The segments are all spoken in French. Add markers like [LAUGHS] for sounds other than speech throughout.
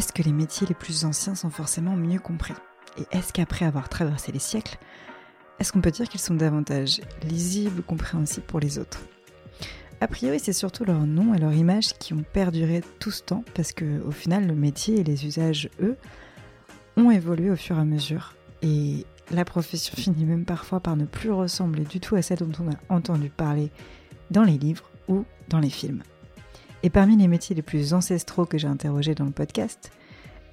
est-ce que les métiers les plus anciens sont forcément mieux compris? Et est-ce qu'après avoir traversé les siècles, est-ce qu'on peut dire qu'ils sont davantage lisibles ou compréhensibles pour les autres? A priori, c'est surtout leur nom et leur image qui ont perduré tout ce temps, parce que au final, le métier et les usages, eux, ont évolué au fur et à mesure. Et la profession [LAUGHS] finit même parfois par ne plus ressembler du tout à celle dont on a entendu parler dans les livres ou dans les films. Et parmi les métiers les plus ancestraux que j'ai interrogés dans le podcast,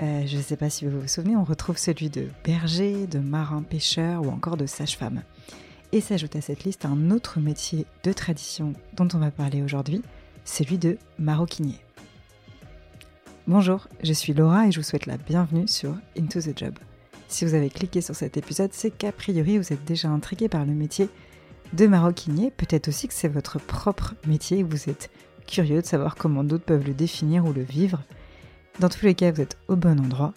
euh, je ne sais pas si vous vous souvenez, on retrouve celui de berger, de marin-pêcheur ou encore de sage-femme. Et s'ajoute à cette liste un autre métier de tradition dont on va parler aujourd'hui, celui de maroquinier. Bonjour, je suis Laura et je vous souhaite la bienvenue sur Into the Job. Si vous avez cliqué sur cet épisode, c'est qu'a priori vous êtes déjà intrigué par le métier de maroquinier. Peut-être aussi que c'est votre propre métier et que vous êtes curieux de savoir comment d'autres peuvent le définir ou le vivre. Dans tous les cas, vous êtes au bon endroit.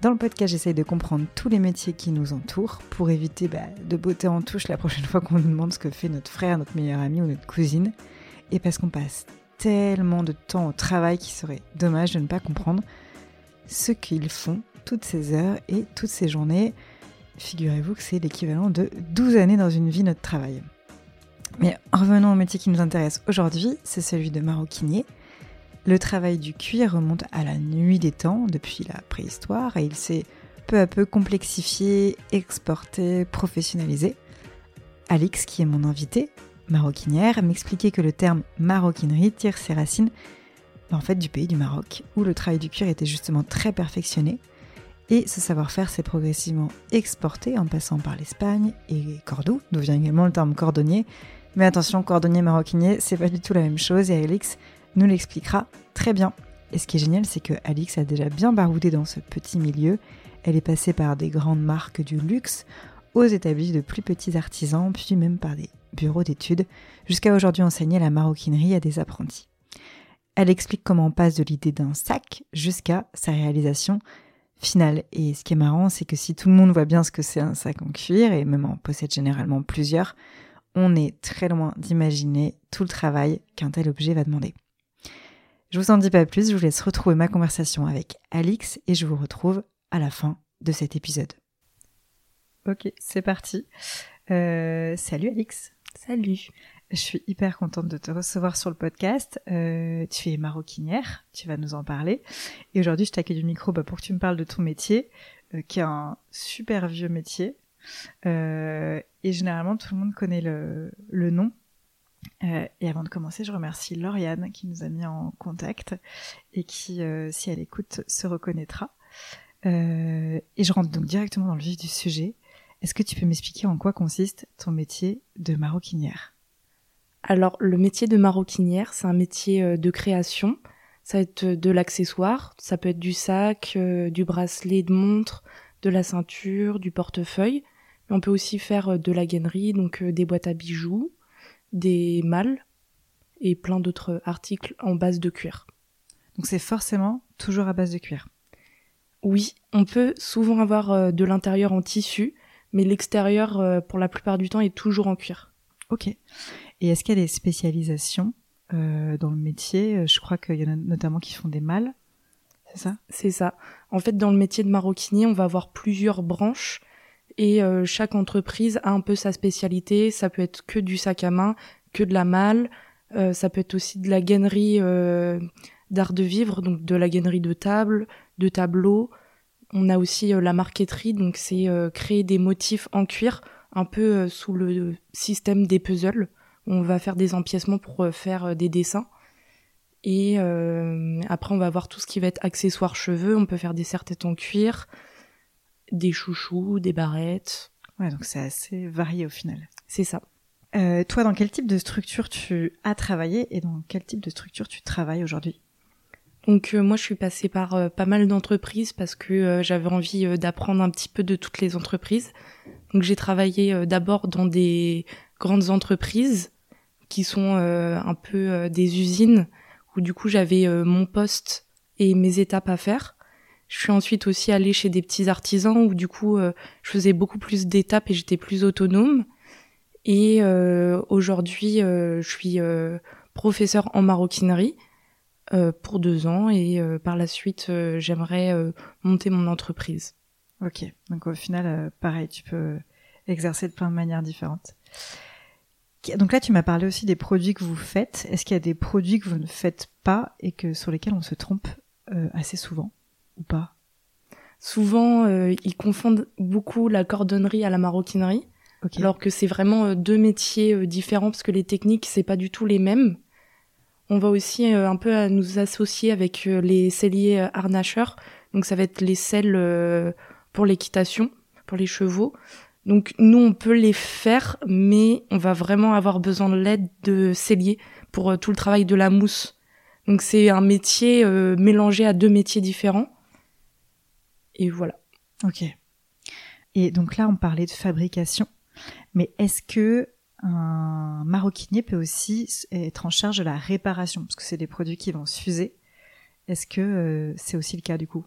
Dans le podcast, j'essaye de comprendre tous les métiers qui nous entourent pour éviter bah, de botter en touche la prochaine [LAUGHS] fois qu'on nous demande ce que fait notre frère, notre meilleur ami ou notre cousine. Et parce qu'on passe tellement de temps au travail qu'il serait dommage de ne pas comprendre ce qu'ils font toutes ces heures et toutes ces journées. Figurez-vous que c'est l'équivalent de 12 années dans une vie notre travail. Mais revenons au métier qui nous intéresse aujourd'hui, c'est celui de maroquinier. Le travail du cuir remonte à la nuit des temps, depuis la préhistoire, et il s'est peu à peu complexifié, exporté, professionnalisé. Alix, qui est mon invité, maroquinière, m'expliquait que le terme maroquinerie tire ses racines en fait du pays du Maroc, où le travail du cuir était justement très perfectionné, et ce savoir-faire s'est progressivement exporté en passant par l'Espagne et Cordoue, d'où vient également le terme cordonnier, mais attention, cordonnier maroquinier, c'est pas du tout la même chose et Alix nous l'expliquera très bien. Et ce qui est génial, c'est que Alix a déjà bien baroudé dans ce petit milieu. Elle est passée par des grandes marques du luxe aux établis de plus petits artisans, puis même par des bureaux d'études, jusqu'à aujourd'hui enseigner la maroquinerie à des apprentis. Elle explique comment on passe de l'idée d'un sac jusqu'à sa réalisation finale. Et ce qui est marrant, c'est que si tout le monde voit bien ce que c'est un sac en cuir, et même en possède généralement plusieurs, on est très loin d'imaginer tout le travail qu'un tel objet va demander. Je vous en dis pas plus, je vous laisse retrouver ma conversation avec Alix et je vous retrouve à la fin de cet épisode. Ok, c'est parti. Euh, salut Alix. Salut. Je suis hyper contente de te recevoir sur le podcast. Euh, tu es maroquinière, tu vas nous en parler. Et aujourd'hui, je t'accueille du micro bah, pour que tu me parles de ton métier, euh, qui est un super vieux métier. Euh, et généralement, tout le monde connaît le, le nom. Euh, et avant de commencer, je remercie Lauriane qui nous a mis en contact et qui, euh, si elle écoute, se reconnaîtra. et je rentre donc directement dans le vif du sujet. Est-ce que tu peux m'expliquer en quoi consiste ton métier de maroquinière? Alors, le métier de maroquinière, c'est un métier de création. Ça va être de l'accessoire, ça peut être du sac, du bracelet, de montre, de la ceinture, du portefeuille. On peut aussi faire euh, de la gainerie, donc euh, des boîtes à bijoux, des malles et plein d'autres articles en base de cuir. Donc c'est forcément toujours à base de cuir. Oui, on peut souvent avoir euh, de l'intérieur en tissu, mais l'extérieur, pour la plupart du temps, est toujours en cuir. Ok. Et est-ce qu'il y a des spécialisations dans le métier? Je crois qu'il y en a notamment qui font des malles. C'est ça? C'est ça. En fait, dans le métier de maroquinier, on va avoir plusieurs branches et euh, chaque entreprise a un peu sa spécialité. Ça peut être que du sac à main, que de la malle, euh, ça peut être aussi de la gainerie euh, d'art de vivre, donc de la gainerie de table, de tableaux. On a aussi la marqueterie, donc c'est créer des motifs en cuir, un peu sous le système des puzzles. On va faire des empiècements pour faire des dessins. Et après, on va avoir tout ce qui va être accessoires cheveux. On peut faire des serre-têtes en cuir, des chouchous, des barrettes. Ouais, donc c'est assez varié au final. C'est ça. Euh, toi, dans quel type de structure tu as travaillé et dans quel type de structure tu travailles aujourd'hui? Donc euh, moi, je suis passée par euh, pas mal d'entreprises parce que j'avais envie d'apprendre un petit peu de toutes les entreprises. Donc j'ai travaillé d'abord dans des grandes entreprises qui sont un peu des usines où du coup j'avais mon poste et mes étapes à faire. Je suis ensuite aussi allée chez des petits artisans où du coup euh, je faisais beaucoup plus d'étapes et j'étais plus autonome. Et euh, aujourd'hui, euh, je suis professeur en maroquinerie. pour deux ans et par la suite j'aimerais monter mon entreprise. Ok, donc au final pareil, tu peux exercer de plein de manières différentes. Donc là, tu m'as parlé aussi des produits que vous faites. Est-ce qu'il y a des produits que vous ne faites pas et que sur lesquels on se trompe assez souvent? Ou pas Souvent, ils confondent beaucoup la cordonnerie à la maroquinerie. Alors que c'est vraiment euh, deux métiers euh, différents parce que les techniques, c'est pas du tout les mêmes. On va aussi euh, un peu nous associer avec les celliers harnacheurs. Donc ça va être les selles pour l'équitation, pour les chevaux. Donc nous, on peut les faire, mais on va vraiment avoir besoin de l'aide de celliers pour tout le travail de la mousse. Donc c'est un métier mélangé à deux métiers différents. Et voilà. Ok. Et donc là, on parlait de fabrication. Mais est-ce que un maroquinier peut aussi être en charge de la réparation? Parce que c'est des produits qui vont se fuser. Est-ce que euh, c'est aussi le cas du coup?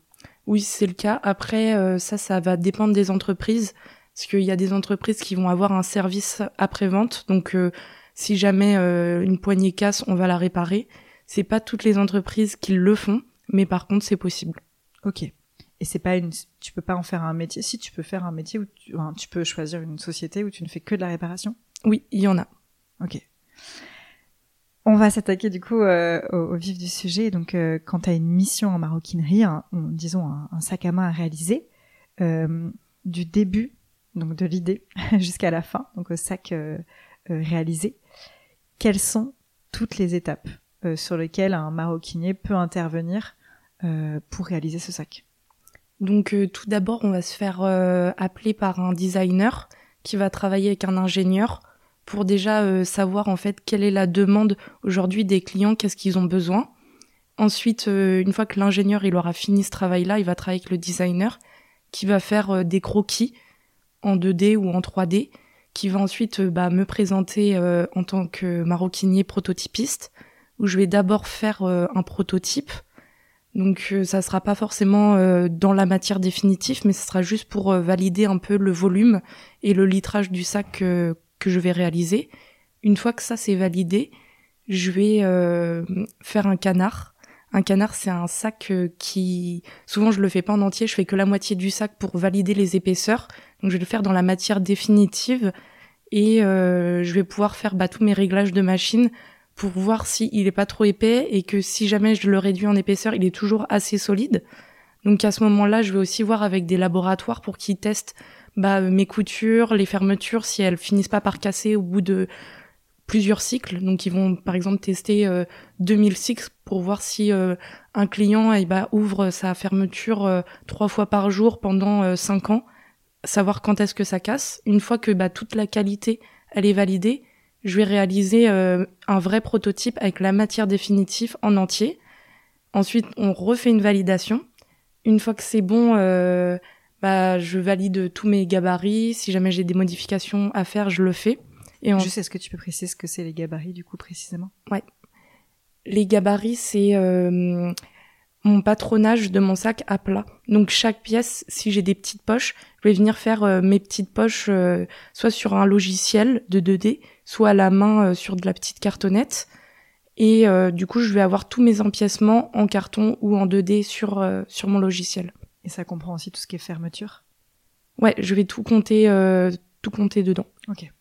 Oui, c'est le cas. Après, euh, ça, ça va dépendre des entreprises parce qu'il y a des entreprises qui vont avoir un service après-vente. Donc, euh, si jamais une poignée casse, on va la réparer. C'est pas toutes les entreprises qui le font, mais par contre, c'est possible. Ok. Et c'est pas une, tu peux pas en faire un métier. Si tu peux faire un métier où tu, tu peux choisir une société où tu ne fais que de la réparation. Oui, il y en a. Ok. On va s'attaquer du coup euh, au, vif du sujet. Donc, euh, quand tu as une mission en maroquinerie, disons un, sac à main à réaliser, euh, du début, donc de l'idée [LAUGHS] jusqu'à la fin, donc au sac réalisé, quelles sont toutes les étapes sur lesquelles un maroquinier peut intervenir pour réaliser ce sac? Donc euh, tout d'abord, on va se faire euh, appeler par un designer qui va travailler avec un ingénieur pour déjà euh, savoir en fait quelle est la demande aujourd'hui des clients, qu'est-ce qu'ils ont besoin. Ensuite, une fois que l'ingénieur il aura fini ce travail-là, il va travailler avec le designer qui va faire des croquis en 2D ou en 3D, qui va ensuite bah, me présenter en tant que maroquinier prototypiste, où je vais d'abord faire un prototype donc euh, ça sera pas forcément euh, dans la matière définitive, mais ce sera juste pour euh, valider un peu le volume et le litrage du sac que je vais réaliser. Une fois que ça c'est validé, je vais faire un canard. Un canard c'est un sac qui souvent je le fais pas en entier, je fais que la moitié du sac pour valider les épaisseurs. Donc je vais le faire dans la matière définitive et je vais pouvoir faire bah, tous mes réglages de machine pour voir s'il il est pas trop épais et que si jamais je le réduis en épaisseur, il est toujours assez solide. Donc à ce moment-là, je vais aussi voir avec des laboratoires pour qu'ils testent bah, mes coutures, les fermetures, si elles finissent pas par casser au bout de plusieurs cycles. Donc ils vont par exemple tester euh, 2000 cycles pour voir si euh, un client eh bah, ouvre sa fermeture euh, trois fois par jour pendant euh, cinq ans, savoir quand est-ce que ça casse. Une fois que bah, toute la qualité elle est validée, je vais réaliser euh, un vrai prototype avec la matière définitive en entier. Ensuite, on refait une validation. Une fois que c'est bon, euh, bah, je valide tous mes gabarits. Si jamais j'ai des modifications à faire, je le fais. Et Juste, est-ce que tu peux préciser ce que c'est les gabarits, du coup, précisément? Ouais. Les gabarits, c'est euh, mon patronage de mon sac à plat. Donc chaque pièce, si j'ai des petites poches, je vais venir faire mes petites poches soit sur un logiciel de 2D, soit à la main euh, sur de la petite cartonnette. Et du coup, je vais avoir tous mes empiècements en carton ou en 2D sur sur mon logiciel. Et ça comprend aussi tout ce qui est fermeture? Ouais, je vais tout compter tout compter dedans. Ok.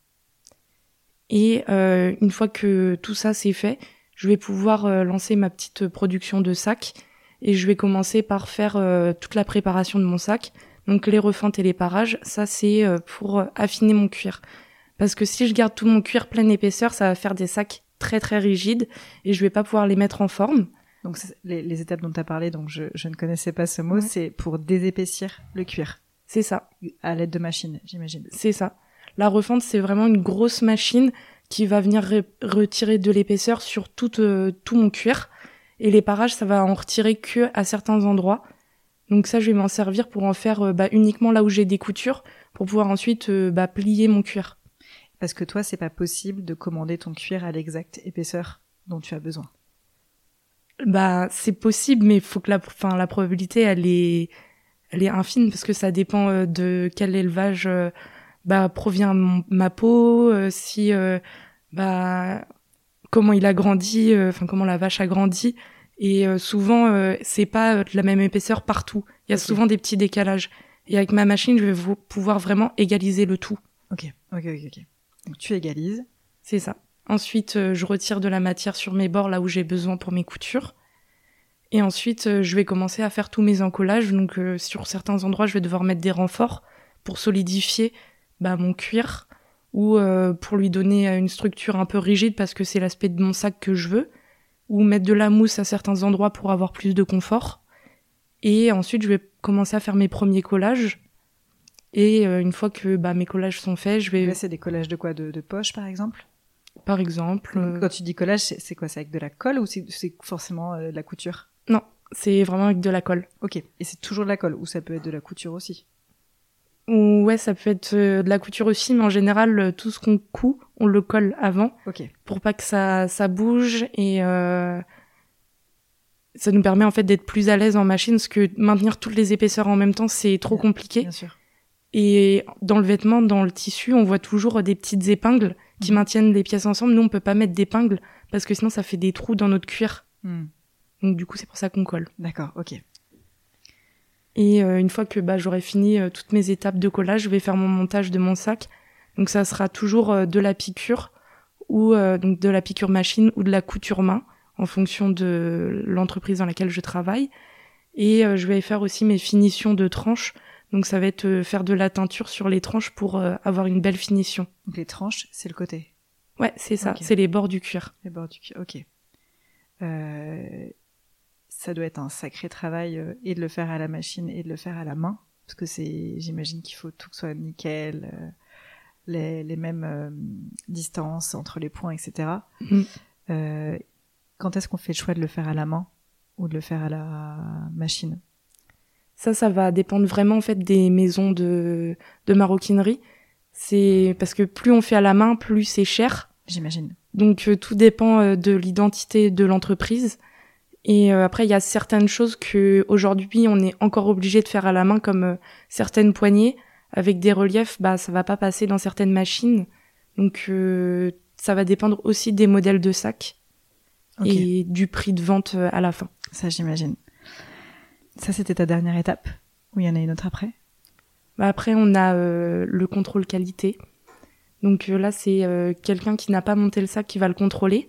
Et une fois que tout ça c'est fait, je vais pouvoir lancer ma petite production de sacs et je vais commencer par faire euh, toute la préparation de mon sac. Donc les refeintes et les parages, ça c'est euh, pour affiner mon cuir. Parce que si je garde tout mon cuir pleine épaisseur, ça va faire des sacs très très rigides et je vais pas pouvoir les mettre en forme. Donc les, étapes dont tu as parlé, donc je, je, ne connaissais pas ce mot, c'est pour désépaissir le cuir. C'est ça. À l'aide de machines, j'imagine. C'est ça. La refente, c'est vraiment une grosse machine qui va venir retirer de l'épaisseur sur tout, euh, tout mon cuir et les parages, ça va en retirer que à certains endroits. Donc ça, je vais m'en servir pour en faire euh, bah, uniquement là où j'ai des coutures, pour pouvoir ensuite euh, bah, plier mon cuir. Parce que toi, c'est pas possible de commander ton cuir à l'exacte épaisseur dont tu as besoin. Bah, c'est possible, mais il faut que la, enfin, la probabilité, elle est, elle est infime parce que ça dépend euh, de quel élevage bah, provient ma peau, si bah comment il a grandi, euh, enfin comment la vache a grandi Et euh, souvent, euh, c'est pas de la même épaisseur partout. Il y a souvent des petits décalages. Et avec ma machine, je vais pouvoir vraiment égaliser le tout. Ok, ok, ok, ok. Donc tu égalises. C'est ça. Ensuite, euh, je retire de la matière sur mes bords là où j'ai besoin pour mes coutures. Et ensuite, euh, je vais commencer à faire tous mes encollages. Donc, euh, sur certains endroits, je vais devoir mettre des renforts pour solidifier bah, mon cuir ou pour lui donner une structure un peu rigide parce que c'est l'aspect de mon sac que je veux. Ou mettre de la mousse à certains endroits pour avoir plus de confort. Et ensuite, je vais commencer à faire mes premiers collages. Et euh, une fois que bah, mes collages sont faits, je vais, Là, c'est des collages de quoi? De, de poche, par exemple? Par exemple, euh, Quand tu dis collage, c'est c'est quoi? C'est avec de la colle ou c'est c'est forcément euh, de la couture? C'est vraiment avec de la colle. Ok. Et c'est toujours de la colle ou ça peut être de la couture aussi? Ou ouais, ça peut être de la couture aussi, mais en général, tout ce qu'on coud, on le colle avant Ok. pour pas que ça, ça bouge et euh, ça nous permet en fait d'être plus à l'aise en machine parce que maintenir toutes les épaisseurs en même temps, c'est trop compliqué. Bien sûr. Et dans le vêtement, dans le tissu, on voit toujours des petites épingles qui Mhm. maintiennent les pièces ensemble. Nous, on peut pas mettre d'épingles parce que sinon ça fait des trous dans notre cuir. Hmm. Donc du coup, c'est pour ça qu'on colle. D'accord, ok. Et euh, une fois que bah, j'aurai fini euh, toutes mes étapes de collage, je vais faire mon montage de mon sac. Donc ça sera toujours euh, de la piqûre ou donc de la piqûre machine ou de la couture main en fonction de l'entreprise dans laquelle je travaille. Et je vais faire aussi mes finitions de tranches. Donc ça va être euh, faire de la teinture sur les tranches pour euh, avoir une belle finition. Les tranches, c'est le côté. Ouais, c'est ça, c'est les bords du cuir. Les bords du cuir, ok. Euh, ça doit être un sacré travail euh, et de le faire à la machine et de le faire à la main. Parce que c'est, j'imagine qu'il faut tout que soit nickel, euh, les, les mêmes distances entre les points, etc. Euh, quand est-ce qu'on fait le choix de le faire à la main ou de le faire à la machine? Ça, ça va dépendre vraiment en fait des maisons de, de maroquinerie. C'est parce que plus on fait à la main, plus c'est cher. J'imagine. Donc euh, tout dépend euh, de l'identité de l'entreprise. Et euh, après, il y a certaines choses que aujourd'hui on est encore obligé de faire à la main, comme certaines poignées avec des reliefs. Bah, ça va pas passer dans certaines machines. Donc ça va dépendre aussi des modèles de sacs et du prix de vente à la fin. ça j'imagine. Ça c'était ta dernière étape ou il y en a une autre après? Bah, après, on a euh, le contrôle qualité. Donc euh, là, c'est euh, quelqu'un qui n'a pas monté le sac qui va le contrôler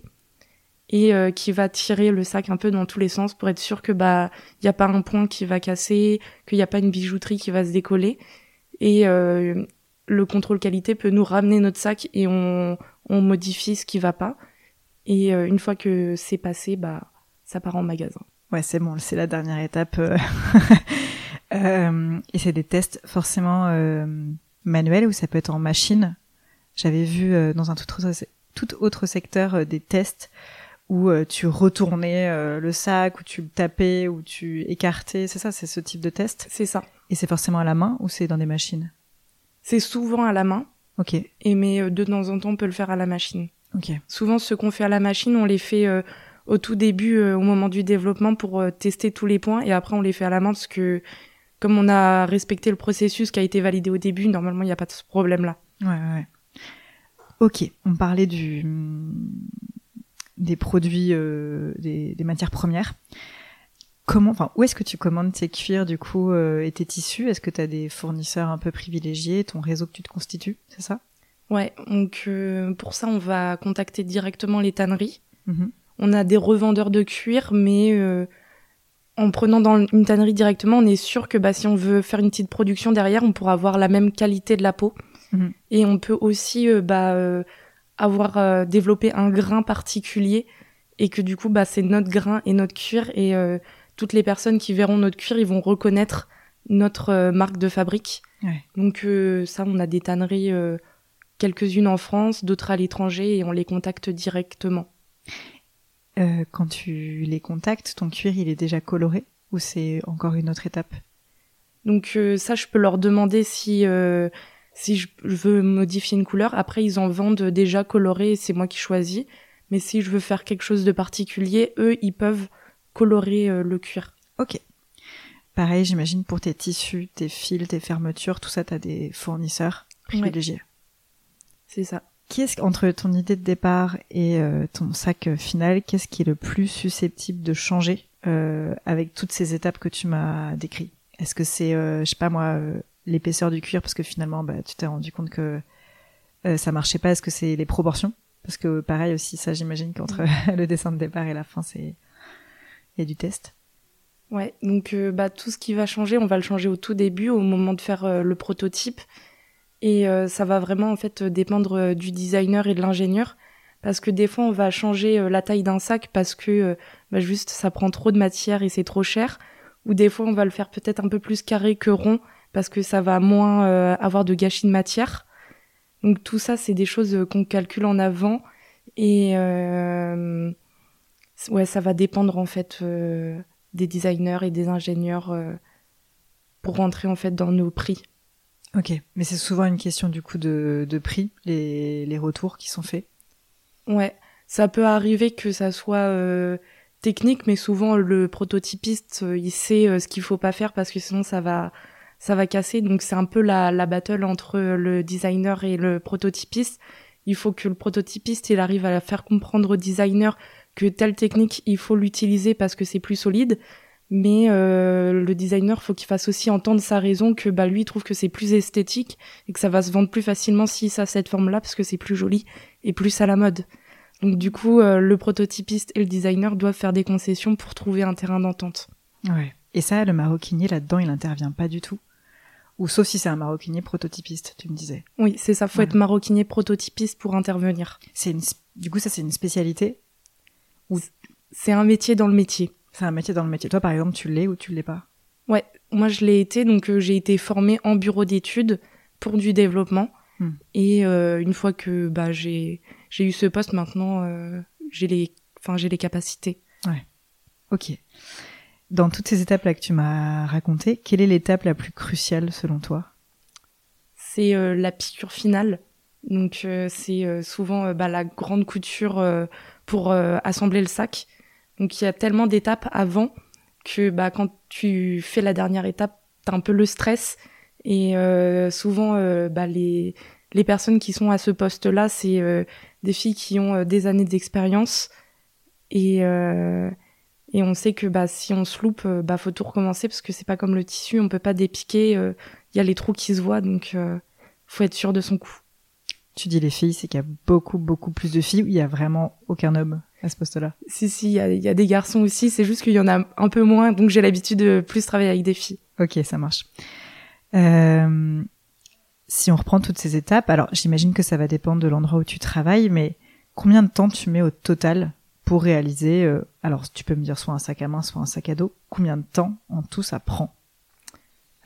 et qui va tirer le sac un peu dans tous les sens pour être sûr que bah il y a pas un point qui va casser, qu'il n'y a pas une bijouterie qui va se décoller. Et le contrôle qualité peut nous ramener notre sac et on, on modifie ce qui va pas. Et une fois que c'est passé, bah ça part en magasin. Ouais, c'est bon, c'est la dernière étape. euh. [LAUGHS] Euh, et c'est des tests forcément euh, manuels ou ça peut être en machine? J'avais vu euh, dans un tout autre, tout autre secteur des tests où tu retournais le sac, où tu le tapais, où tu écartais. C'est ça, c'est ce type de test? C'est ça. Et c'est forcément à la main ou c'est dans des machines? C'est souvent à la main, Ok, et mais de temps en temps on peut le faire à la machine. ok. Souvent, ce qu'on fait à la machine, on les fait au tout début, euh, au moment du développement, pour euh, tester tous les points, et après, on les fait à la main, parce que comme on a respecté le processus qui a été validé au début, normalement, il n'y a pas de ce problème-là. Ouais, ouais. Ok, on parlait du des produits, euh, des, des matières premières. Comment, enfin, où est-ce que tu commandes tes cuirs du coup euh, et tes tissus? Est-ce que tu as des fournisseurs un peu privilégiés, ton réseau que tu te constitues, c'est ça? Ouais, donc euh, pour ça, on va contacter directement les tanneries. Mhm. On a des revendeurs de cuir, mais euh, en prenant dans une tannerie directement, on est sûr que bah, si on veut faire une petite production derrière, on pourra avoir la même qualité de la peau. Mhm. Et on peut aussi euh, bah, euh, avoir développé un grain particulier et que du coup, bah, c'est notre grain et notre cuir. Et toutes les personnes qui verront notre cuir, ils vont reconnaître notre marque de fabrique. Ouais. Donc ça, on a des tanneries, quelques-unes en France, d'autres à l'étranger, et on les contacte directement. Euh, Quand tu les contactes, ton cuir il est déjà coloré ou c'est encore une autre étape? Donc euh, ça, je peux leur demander si euh, si je, veux modifier une couleur. Après, ils en vendent déjà coloré, et c'est moi qui choisis. Mais si je veux faire quelque chose de particulier, eux, ils peuvent colorer le cuir. Ok. Pareil, j'imagine pour tes tissus, tes fils, tes fermetures, tout ça, tu as des fournisseurs privilégiés. C'est ça. Qu'est-ce entre ton idée de départ et ton sac final, qu'est-ce qui est le plus susceptible de changer avec toutes ces étapes que tu m'as décrites? Est-ce que c'est, je sais pas moi, l'épaisseur du cuir? Parce que finalement, bah, tu t'es rendu compte que ça marchait pas. Est-ce que c'est les proportions? Parce que pareil aussi, ça j'imagine qu'entre [LAUGHS] le dessin de départ et la fin, c'est il y a du test. Ouais, donc euh, bah, tout ce qui va changer, on va le changer au tout début, au moment de faire euh, le prototype. Et euh, ça va vraiment en fait dépendre du designer et de l'ingénieur. Parce que des fois, on va changer la taille d'un sac parce que bah, juste ça prend trop de matière et c'est trop cher. Ou des fois, on va le faire peut-être un peu plus carré que rond parce que ça va moins avoir de gâchis de matière. Donc tout ça, c'est des choses qu'on calcule en avant. Et ouais, ça va dépendre en fait des designers et des ingénieurs euh, pour rentrer en fait dans nos prix. Ok, mais c'est souvent une question du coup de, de prix, les, les, retours qui sont faits. Ouais, ça peut arriver que ça soit euh, technique, mais souvent le prototypiste euh, il sait ce qu'il faut pas faire parce que sinon ça va ça va casser. Donc c'est un peu la, la battle entre le designer et le prototypiste. Il faut que le prototypiste il arrive à faire comprendre au designer que telle technique, il faut l'utiliser parce que c'est plus solide. Mais euh, le designer, faut qu'il fasse aussi entendre sa raison que bah lui il trouve que c'est plus esthétique et que ça va se vendre plus facilement si ça a cette forme-là parce que c'est plus joli et plus à la mode. Donc du coup, euh, le prototypiste et le designer doivent faire des concessions pour trouver un terrain d'entente. Ouais. Et ça, le maroquinier là-dedans, il intervient pas du tout. Ou sauf si c'est un maroquinier prototypiste, tu me disais. Oui, c'est ça. Faut être maroquinier prototypiste pour intervenir. C'est une... du coup ça c'est une spécialité? C'est un métier dans le métier. C'est un métier dans le métier. Toi, par exemple, tu l'es ou tu l'es pas? Ouais, moi je l'ai été, donc euh, j'ai été formée en bureau d'études pour du développement. Hmm. Et euh, une fois que bah, j'ai eu ce poste, maintenant euh, j'ai les, les capacités. Ouais. Ok. Dans toutes ces étapes là que tu m'as racontées, quelle est l'étape la plus cruciale selon toi? C'est la piqûre finale. Donc c'est souvent bah, la grande couture pour assembler le sac. Donc il y a tellement d'étapes avant que bah, quand tu fais la dernière étape, t'as un peu le stress. Et euh, souvent, euh, bah, les, les personnes qui sont à ce poste-là, c'est des filles qui ont des années d'expérience. Et, et on sait que bah, si on se loupe, faut tout recommencer parce que c'est pas comme le tissu, on peut pas dépiquer. Il y a les trous qui se voient, donc faut être sûr de son coup tu dis les filles, c'est qu'il y a beaucoup, beaucoup plus de filles ou il y a vraiment aucun homme? À ce poste-là Si, si, il y a, des garçons aussi, c'est juste qu'il y en a un peu moins, donc j'ai l'habitude de plus travailler avec des filles. Ok, ça marche. Euh, si on reprend toutes ces étapes, alors j'imagine que ça va dépendre de l'endroit où tu travailles, mais combien de temps tu mets au total pour réaliser, euh, alors tu peux me dire soit un sac à main, soit un sac à dos, combien de temps en tout ça prend?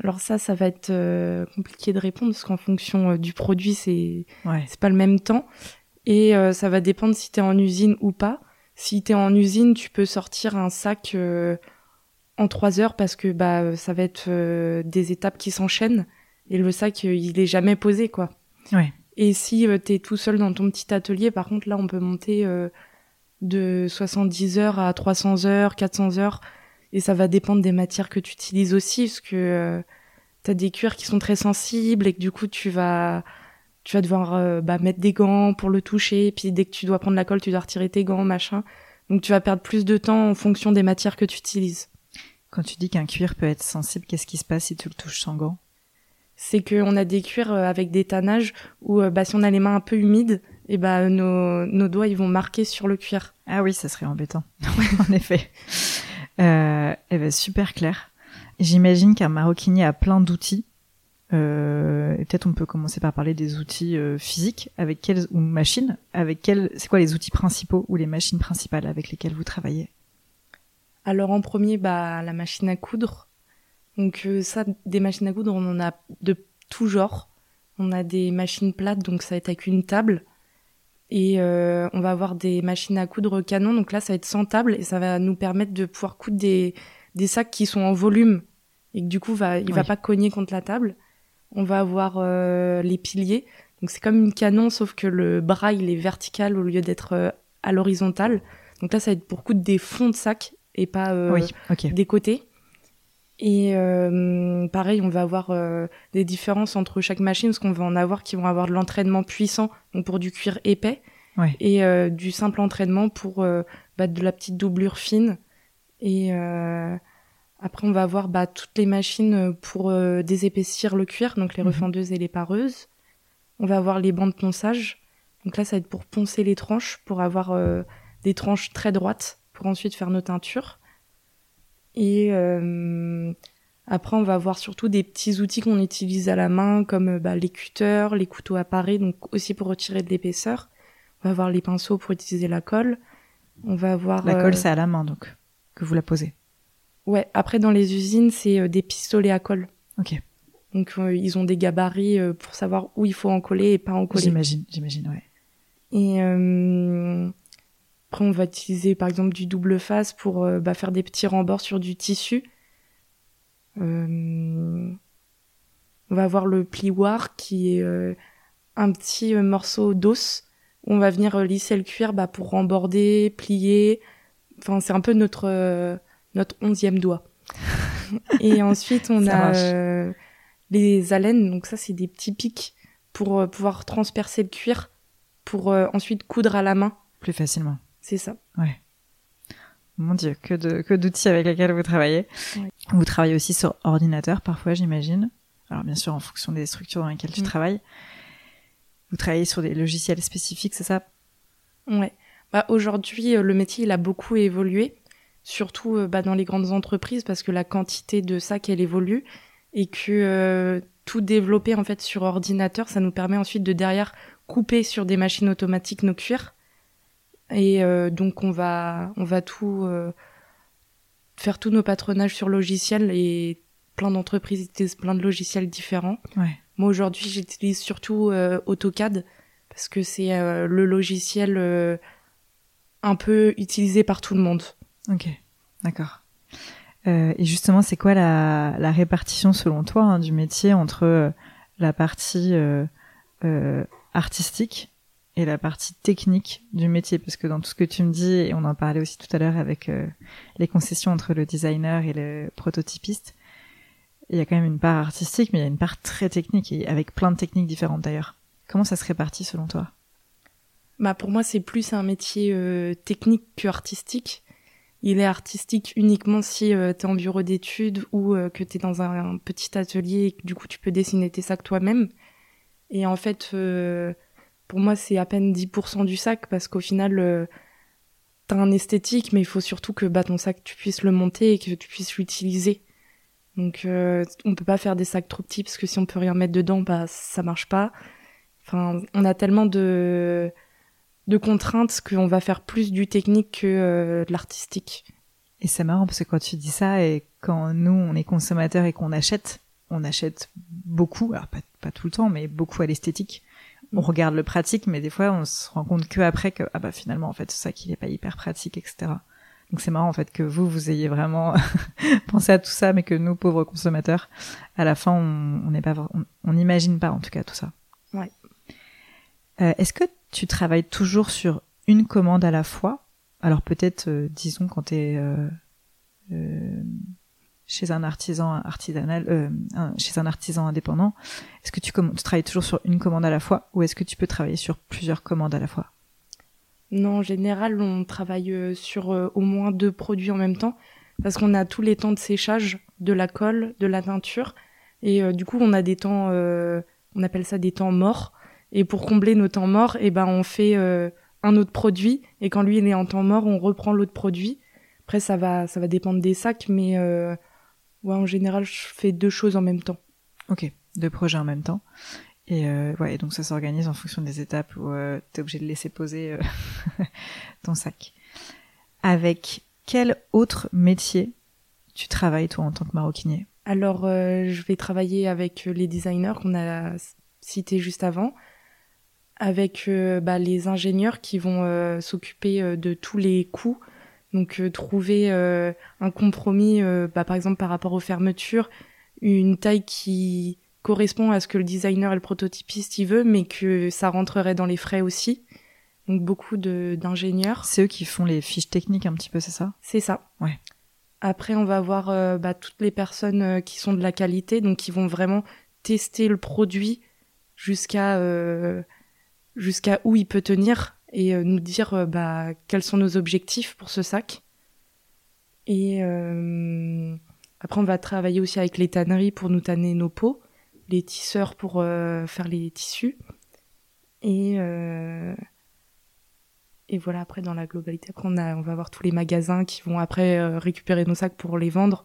Alors ça, ça va être euh, compliqué de répondre parce qu'en fonction euh, du produit, c'est c'est pas le même temps et euh, ça va dépendre si tu es en usine ou pas. Si tu es en usine, tu peux sortir un sac en trois heures parce que bah ça va être des étapes qui s'enchaînent et le sac il est jamais posé quoi. Ouais. Et si tu es tout seul dans ton petit atelier, par contre là on peut monter de 70 heures à 300 heures, 400 heures et ça va dépendre des matières que tu utilises aussi, parce que euh, tu as des cuirs qui sont très sensibles et que du coup tu vas tu vas devoir euh, bah, mettre des gants pour le toucher, puis dès que tu dois prendre la colle, tu dois retirer tes gants, machin. Donc tu vas perdre plus de temps en fonction des matières que tu utilises. Quand tu dis qu'un cuir peut être sensible, qu'est-ce qui se passe si tu le touches sans gants? C'est qu'on a des cuirs euh, avec des tannages où bah, si on a les mains un peu humides, et bah, nos, nos doigts ils vont marquer sur le cuir. Ah oui, ça serait embêtant. [LAUGHS] en effet. Euh, elle va super claire. J'imagine qu'un maroquinier a plein d'outils. Euh, peut-être on peut commencer par parler des outils euh, physiques avec quelles ou machines avec quels c'est quoi les outils principaux ou les machines principales avec lesquelles vous travaillez? Alors en premier bah la machine à coudre. Donc euh, ça des machines à coudre on en a de tout genre. On a des machines plates donc ça va être avec une table et on va avoir des machines à coudre canon. Donc là, ça va être sans table et ça va nous permettre de pouvoir coudre des, des sacs qui sont en volume et que du coup, va, il va pas cogner contre la table. On va avoir euh, les piliers. Donc c'est comme une canon, sauf que le bras, il est vertical au lieu d'être euh, à l'horizontale. Donc là, ça va être pour coudre des fonds de sacs et pas des côtés. Et euh, pareil, on va avoir euh, des différences entre chaque machine, parce qu'on va en avoir qui vont avoir de l'entraînement puissant, donc pour du cuir épais, Ouais. et euh, du simple entraînement pour euh, bah, de la petite doublure fine. Et euh, après, on va avoir bah, toutes les machines pour euh, désépaissir le cuir, donc les Mhm. refendeuses et les pareuses. On va avoir les bancs de ponçage. Donc là, ça va être pour poncer les tranches, pour avoir euh, des tranches très droites, pour ensuite faire nos teintures. Et euh, après, on va avoir surtout des petits outils qu'on utilise à la main, comme euh, bah, les cutters, les couteaux à parer, donc aussi pour retirer de l'épaisseur. On va avoir les pinceaux pour utiliser la colle. On va avoir La euh, colle, c'est à la main, donc, que vous la posez. Ouais, après dans les usines, c'est euh, des pistolets à colle. Ok. Donc euh, ils ont des gabarits euh, pour savoir où il faut en coller et pas en coller. J'imagine, j'imagine, ouais. Et euh, après on va utiliser par exemple du double face pour bah, faire des petits rembords sur du tissu. Euh, on va avoir le plioir qui est euh, un petit morceau d'os. où On va venir lisser le cuir bah, pour remborder, plier. Enfin c'est un peu notre euh, notre onzième doigt. [LAUGHS] Et ensuite on a euh, les haleines. Donc ça c'est des petits pics pour euh, pouvoir transpercer le cuir pour euh, ensuite coudre à la main. Plus facilement. C'est ça. Mon Dieu, que de que d'outils avec lesquels vous travaillez. Vous travaillez aussi sur ordinateur parfois, j'imagine. Alors bien sûr, en fonction des structures dans lesquelles tu Mm. travailles. Vous travaillez sur des logiciels spécifiques, c'est ça? Ouais. Bah, aujourd'hui, le métier il a beaucoup évolué, surtout euh, bah, dans les grandes entreprises parce que la quantité de sacs elle évolue et que euh, tout développer en fait sur ordinateur, ça nous permet ensuite de derrière couper sur des machines automatiques nos cuirs. Et euh, donc on va on va tout euh, faire tous nos patronages sur logiciel et plein d'entreprises utilisent plein de logiciels différents. Ouais. Moi aujourd'hui, j'utilise surtout euh, AutoCAD parce que c'est le logiciel un peu utilisé par tout le monde. Ok, d'accord. Euh, et justement, c'est quoi la, la répartition selon toi hein, du métier entre euh, la partie euh, euh, artistique et la partie technique du métier? Parce que dans tout ce que tu me dis, et on en parlait aussi tout à l'heure avec euh, les concessions entre le designer et le prototypiste, il y a quand même une part artistique, mais il y a une part très technique, et avec plein de techniques différentes d'ailleurs. Comment ça se répartit selon toi? Bah pour moi, c'est plus un métier technique que artistique. Il est artistique uniquement si tu es en bureau d'études ou euh, que tu es dans un, petit atelier et que du coup tu peux dessiner tes sacs toi-même. Et en fait, euh, pour moi, c'est à peine 10% du sac parce qu'au final, euh, t'as un esthétique, mais il faut surtout que bah, ton sac, tu puisses le monter et que tu puisses l'utiliser. Donc, euh, on peut pas faire des sacs trop petits parce que si on peut rien mettre dedans, bah, ça marche pas. Enfin, on a tellement de, de contraintes qu'on va faire plus du technique que euh, de l'artistique. Et c'est marrant parce que quand tu dis ça et quand nous on est consommateurs et qu'on achète, on achète beaucoup, alors pas, pas tout le temps, mais beaucoup à l'esthétique. On Mm. regarde le pratique, mais des fois on se rend compte que après que ah bah finalement en fait c'est ça qui est pas hyper pratique, etc. Donc c'est marrant en fait que vous vous ayez vraiment [LAUGHS] pensé à tout ça, mais que nous pauvres consommateurs, à la fin on on n'est pas, on on n'imagine pas en tout cas tout ça. Ouais. Euh, Est-ce que tu travailles toujours sur une commande à la fois Alors peut-être, euh, disons, quand tu es chez un artisan artisanal, euh, chez un artisan indépendant, est-ce que tu, travailles toujours sur une commande à la fois ou est-ce que tu peux travailler sur plusieurs commandes à la fois? Non, en général, on travaille euh, sur euh, au moins deux produits en même temps parce qu'on a tous les temps de séchage de la colle, de la teinture. Et euh, du coup, on a des temps, euh, on appelle ça des temps morts. Et pour combler nos temps morts, eh ben, on fait euh, un autre produit. Et quand lui il est en temps mort, on reprend l'autre produit. Après, ça va, ça va dépendre des sacs, mais euh, ouais, en général, je fais deux choses en même temps. Ok, deux projets en même temps. Et euh, ouais, et donc ça s'organise en fonction des étapes où euh, tu es obligé de laisser poser [LAUGHS] ton sac. Avec quel autre métier tu travailles toi en tant que maroquinier? Alors, je vais travailler avec les designers qu'on a cités juste avant, avec euh, bah, les ingénieurs qui vont euh, s'occuper euh, de tous les coûts. Donc, trouver un compromis, bah, par exemple, par rapport aux fermetures, une taille qui correspond à ce que le designer et le prototypiste y veut, mais que ça rentrerait dans les frais aussi. Donc, beaucoup d'ingénieurs. C'est eux qui font les fiches techniques un petit peu, c'est ça? C'est ça. Ouais. Après, on va avoir bah, toutes les personnes qui sont de la qualité, donc qui vont vraiment tester le produit jusqu'à jusqu'à où il peut tenir et nous dire bah, quels sont nos objectifs pour ce sac. Et après, on va travailler aussi avec les tanneries pour nous tanner nos peaux, les tisseurs pour faire les tissus. Et, euh, et voilà, après, dans la globalité, après, on, a, on va avoir tous les magasins qui vont après euh, récupérer nos sacs pour les vendre.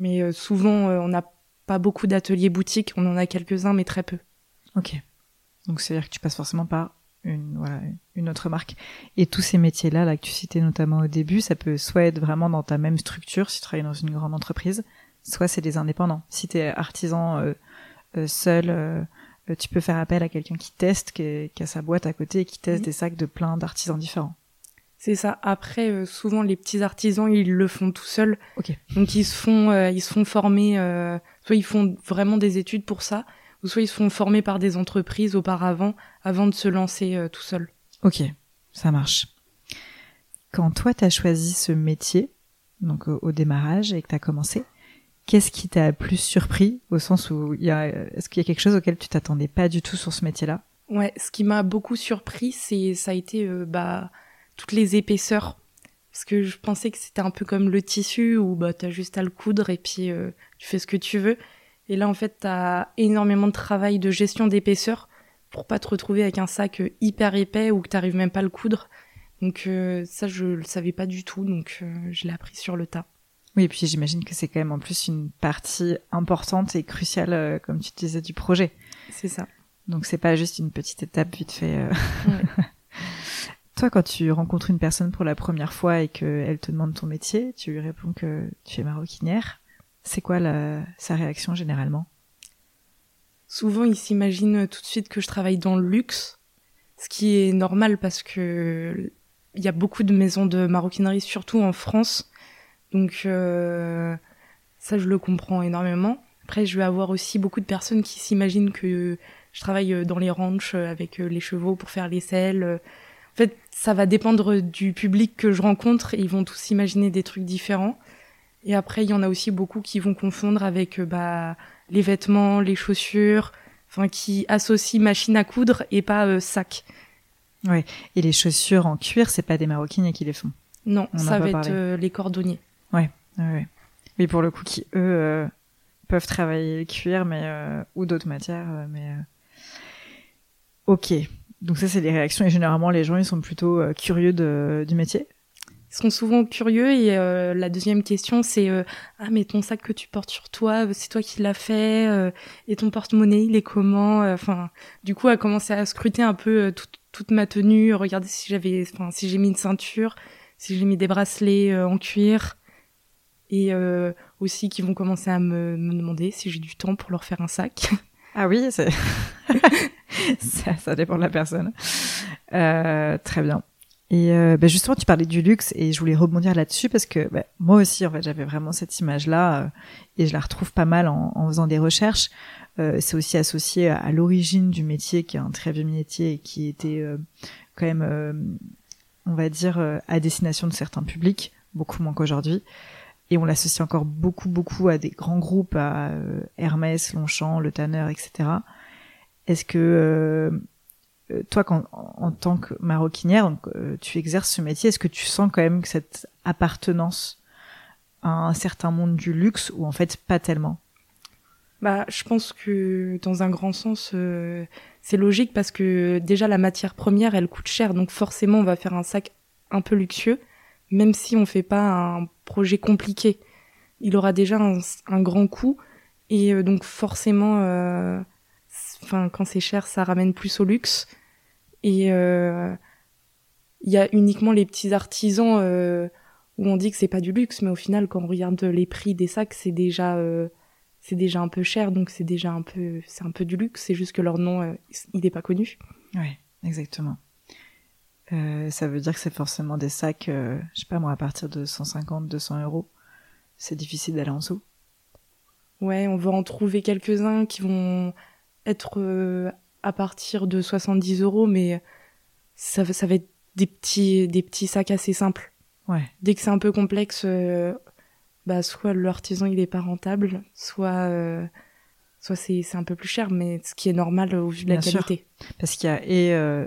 Mais euh, souvent, on n'a pas beaucoup d'ateliers boutiques, on en a quelques-uns, mais très peu. Ok. Donc, c'est-à-dire que tu passes forcément par une, voilà, une autre marque. Et tous ces métiers-là, là, que tu citais notamment au début, ça peut soit être vraiment dans ta même structure, si tu travailles dans une grande entreprise, soit c'est des indépendants. Si tu es artisan seul euh, tu peux faire appel à quelqu'un qui teste, qui, a sa boîte à côté et qui teste des sacs de plein d'artisans différents. C'est ça. Après, euh, souvent les petits artisans, ils le font tout seuls. Donc ils se font, euh, ils se font former. soit ils font vraiment des études pour ça, ou soit ils se font former par des entreprises auparavant, avant de se lancer tout seul. Ok, ça marche. Quand toi tu as choisi ce métier, donc au démarrage et que tu as commencé, Qu'est-ce qui t'a plus surpris au sens où il y a, est-ce qu'il y a quelque chose auquel tu t'attendais pas du tout sur ce métier-là? Ouais, ce qui m'a beaucoup surpris, c'est ça a été euh, bah toutes les épaisseurs parce que je pensais que c'était un peu comme le tissu où bah t'as juste à le coudre et puis euh, tu fais ce que tu veux. Et là en fait t'as énormément de travail de gestion d'épaisseur pour pas te retrouver avec un sac euh, hyper épais ou que t'arrives même pas à le coudre. Donc ça je le savais pas du tout donc je l'ai appris sur le tas. Oui, et puis j'imagine que c'est quand même en plus une partie importante et cruciale, euh, comme tu disais, du projet. C'est ça. Donc c'est pas juste une petite étape vite fait. Euh. [LAUGHS] Toi, quand tu rencontres une personne pour la première fois et qu'elle te demande ton métier, tu lui réponds que tu es maroquinière. C'est quoi la... sa réaction généralement? Souvent, il s'imagine tout de suite que je travaille dans le luxe, ce qui est normal parce que il y a beaucoup de maisons de maroquinerie, surtout en France, donc euh, ça, je le comprends énormément. Après, je vais avoir aussi beaucoup de personnes qui s'imaginent que je travaille dans les ranchs avec les chevaux pour faire les selles. En fait, ça va dépendre du public que je rencontre. Ils vont tous imaginer des trucs différents. Et après, il y en a aussi beaucoup qui vont confondre avec bah, les vêtements, les chaussures, enfin qui associent machine à coudre et pas sac. Ouais. Et les chaussures en cuir, c'est pas des maroquiniers qui les font. Non, ça va être les cordonniers. Ouais, ouais, Mais pour le coup, qui eux euh, peuvent travailler le cuir, mais euh, ou d'autres matières, euh, mais ok. Donc ça, c'est les réactions et généralement les gens ils sont plutôt curieux de, du métier. Sont souvent curieux et la deuxième question c'est ah mais ton sac que tu portes sur toi, c'est toi qui l'as fait et ton porte-monnaie il est comment Enfin, du coup, à commencer à scruter un peu toute, ma tenue, regarder si j'avais, enfin si j'ai mis une ceinture, si j'ai mis des bracelets en cuir et euh, aussi qui vont commencer à me, demander si j'ai du temps pour leur faire un sac. Ah oui, [LAUGHS] ça, ça, dépend de la personne. Euh, très bien. Et euh, bah justement, tu parlais du luxe et je voulais rebondir là-dessus parce que bah, moi aussi, en fait, j'avais vraiment cette image-là euh, et je la retrouve pas mal en, en faisant des recherches. Euh, c'est aussi associé à, à l'origine du métier, qui est un très vieux métier et qui était euh, quand même, on va dire, à destination de certains publics, beaucoup moins qu'aujourd'hui et on l'associe encore beaucoup beaucoup à des grands groupes, à euh, Hermès, Longchamp, Le Tanner, etc. Est-ce que euh, euh, toi, quand, en, tant que maroquinière, donc, tu exerces ce métier, est-ce que tu sens quand même cette appartenance à un certain monde du luxe ou en fait pas tellement? Bah, je pense que dans un grand sens, c'est logique parce que déjà la matière première, elle coûte cher, donc forcément on va faire un sac un peu luxueux même si on fait pas un projet compliqué. Il aura déjà un, grand coût et euh, donc forcément, euh, enfin quand c'est cher, ça ramène plus au luxe. Et euh, il y a uniquement les petits artisans où on dit que c'est pas du luxe, mais au final, quand on regarde les prix des sacs, c'est déjà c'est déjà un peu cher, donc c'est déjà un peu c'est un peu du luxe. C'est juste que leur nom il n'est pas connu. Oui, exactement. Euh, ça veut dire que c'est forcément des sacs, euh, je sais pas moi, à partir de 150, 200 euros. C'est difficile d'aller en dessous. Ouais, on va en trouver quelques-uns qui vont être euh, à partir de 70 euros, mais ça, ça va être des petits, des petits sacs assez simples. Ouais. Dès que c'est un peu complexe, bah, soit l'artisan il est pas rentable, soit soit c'est un peu plus cher, mais ce qui est normal au vu de la qualité. Parce qu'il y a et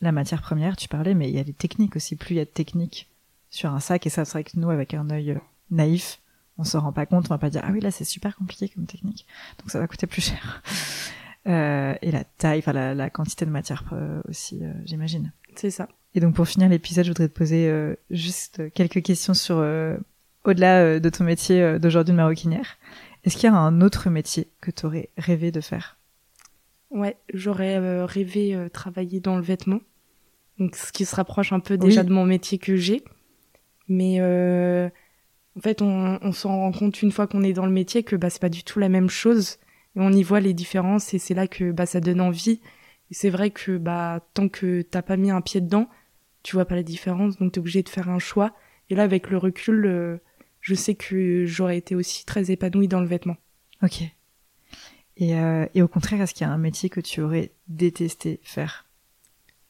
la matière première, tu parlais, mais il y a des techniques aussi. Plus il y a de techniques sur un sac, et ça, c'est vrai que nous, avec un œil naïf, on se rend pas compte, on va pas dire ah oui là c'est super compliqué comme technique, donc ça va coûter plus cher. Euh, et la taille, enfin la, quantité de matière euh, aussi, euh, j'imagine. C'est ça. Et donc pour finir l'épisode, je voudrais te poser juste quelques questions sur au-delà de ton métier d'aujourd'hui de maroquinière. Est-ce qu'il y a un autre métier que tu aurais rêvé de faire? Ouais, j'aurais rêvé travailler dans le vêtement, donc ce qui se rapproche un peu déjà de mon métier que j'ai, mais en fait, on, on s'en rend compte une fois qu'on est dans le métier que bah, c'est pas du tout la même chose. Et on y voit les différences et c'est là que bah, ça donne envie. Et c'est vrai que bah, tant que t'as pas mis un pied dedans, tu vois pas la différence, donc t'es obligé de faire un choix. Et là, avec le recul, euh, je sais que j'aurais été aussi très épanouie dans le vêtement. Ok. Et, euh, et au contraire, est-ce qu'il y a un métier que tu aurais détesté faire?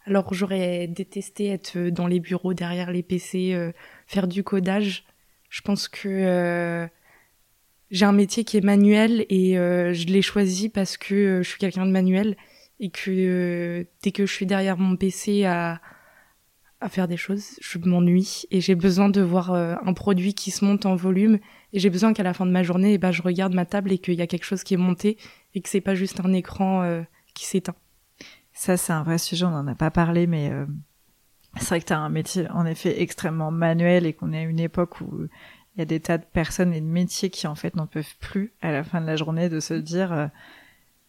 Alors, j'aurais détesté être dans les bureaux, derrière les PC, euh, faire du codage. Je pense que euh, j'ai un métier qui est manuel et euh, je l'ai choisi parce que euh, je suis quelqu'un de manuel et que dès que je suis derrière mon PC à, à faire des choses, je m'ennuie et j'ai besoin de voir un produit qui se monte en volume et j'ai besoin qu'à la fin de ma journée, eh ben, je regarde ma table et qu'il y a quelque chose qui est monté et que c'est pas juste un écran qui s'éteint. Ça, c'est un vrai sujet, on n'en a pas parlé, mais c'est vrai que tu as un métier en effet extrêmement manuel et qu'on est à une époque où il y a des tas de personnes et de métiers qui en fait n'en peuvent plus à la fin de la journée de se dire euh,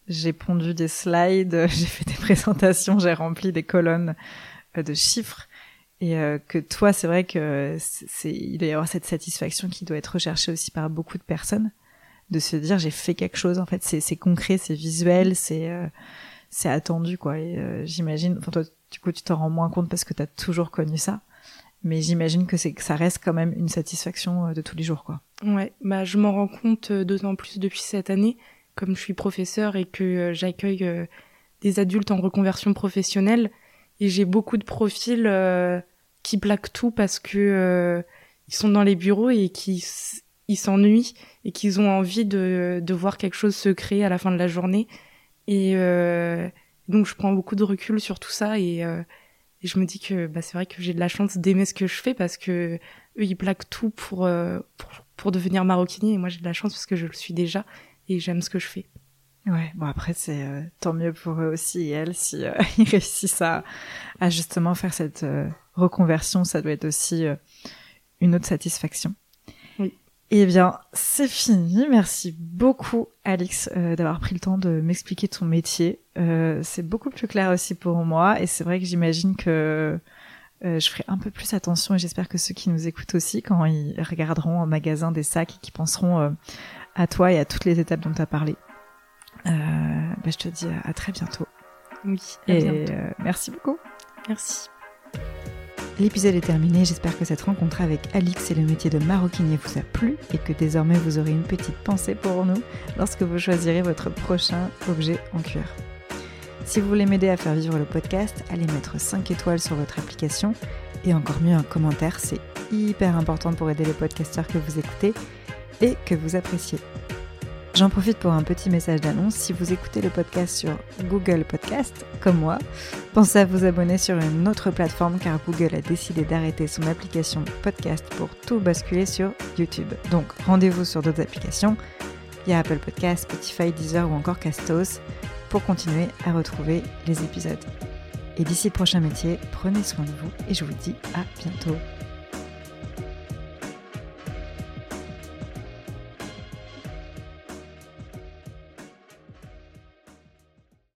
j'ai pondu des slides, [LAUGHS] j'ai fait des présentations, j'ai rempli des colonnes euh, de chiffres. Et euh, que toi c'est vrai que c'est il doit y avoir cette satisfaction qui doit être recherchée aussi par beaucoup de personnes de se dire j'ai fait quelque chose en fait. C'est concret, c'est visuel, c'est attendu quoi. J'imagine enfin toi du coup, tu t'en rends moins compte parce que tu as toujours connu ça. Mais j'imagine que c'est que ça reste quand même une satisfaction euh, de tous les jours, quoi. Ouais, bah je m'en rends compte euh, d'autant plus depuis cette année, comme je suis professeur et que euh, j'accueille des adultes en reconversion professionnelle, et j'ai beaucoup de profils qui plaquent tout parce que ils sont dans les bureaux et qui ils s'ennuient et qu'ils ont envie de, de voir quelque chose se créer à la fin de la journée. Et, donc je prends beaucoup de recul sur tout ça et, et je me dis que bah, c'est vrai que j'ai de la chance d'aimer ce que je fais parce que eux ils plaquent tout pour, euh, pour, pour devenir maroquinier et moi j'ai de la chance parce que je le suis déjà et j'aime ce que je fais. Ouais, bon après c'est euh, tant mieux pour eux aussi et elles si [LAUGHS] ils réussissent à, à justement faire cette reconversion, ça doit être aussi une autre satisfaction. Eh bien, c'est fini. Merci beaucoup, Alix, euh, d'avoir pris le temps de m'expliquer ton métier. Euh, c'est beaucoup plus clair aussi pour moi, et c'est vrai que j'imagine que euh, je ferai un peu plus attention, et j'espère que ceux qui nous écoutent aussi, quand ils regarderont en magasin des sacs et qui penseront à toi et à toutes les étapes dont tu as parlé. Bah, je te dis à, très bientôt. Oui, et merci beaucoup. Merci. L'épisode est terminé, j'espère que cette rencontre avec Alix et le métier de maroquinier vous a plu et que désormais vous aurez une petite pensée pour nous lorsque vous choisirez votre prochain objet en cuir. Si vous voulez m'aider à faire vivre le podcast, allez mettre 5 étoiles sur votre application et encore mieux un commentaire, c'est hyper important pour aider les podcasteurs que vous écoutez et que vous appréciez. J'en profite pour un petit message d'annonce. Si vous écoutez le podcast sur Google Podcast, comme moi, pensez à vous abonner sur une autre plateforme car Google a décidé d'arrêter son application podcast pour tout basculer sur YouTube. Donc rendez-vous sur d'autres applications. Il y a Apple Podcast, Spotify, Deezer ou encore Castos pour continuer à retrouver les épisodes. Et d'ici le prochain métier, prenez soin de vous et je vous dis à bientôt.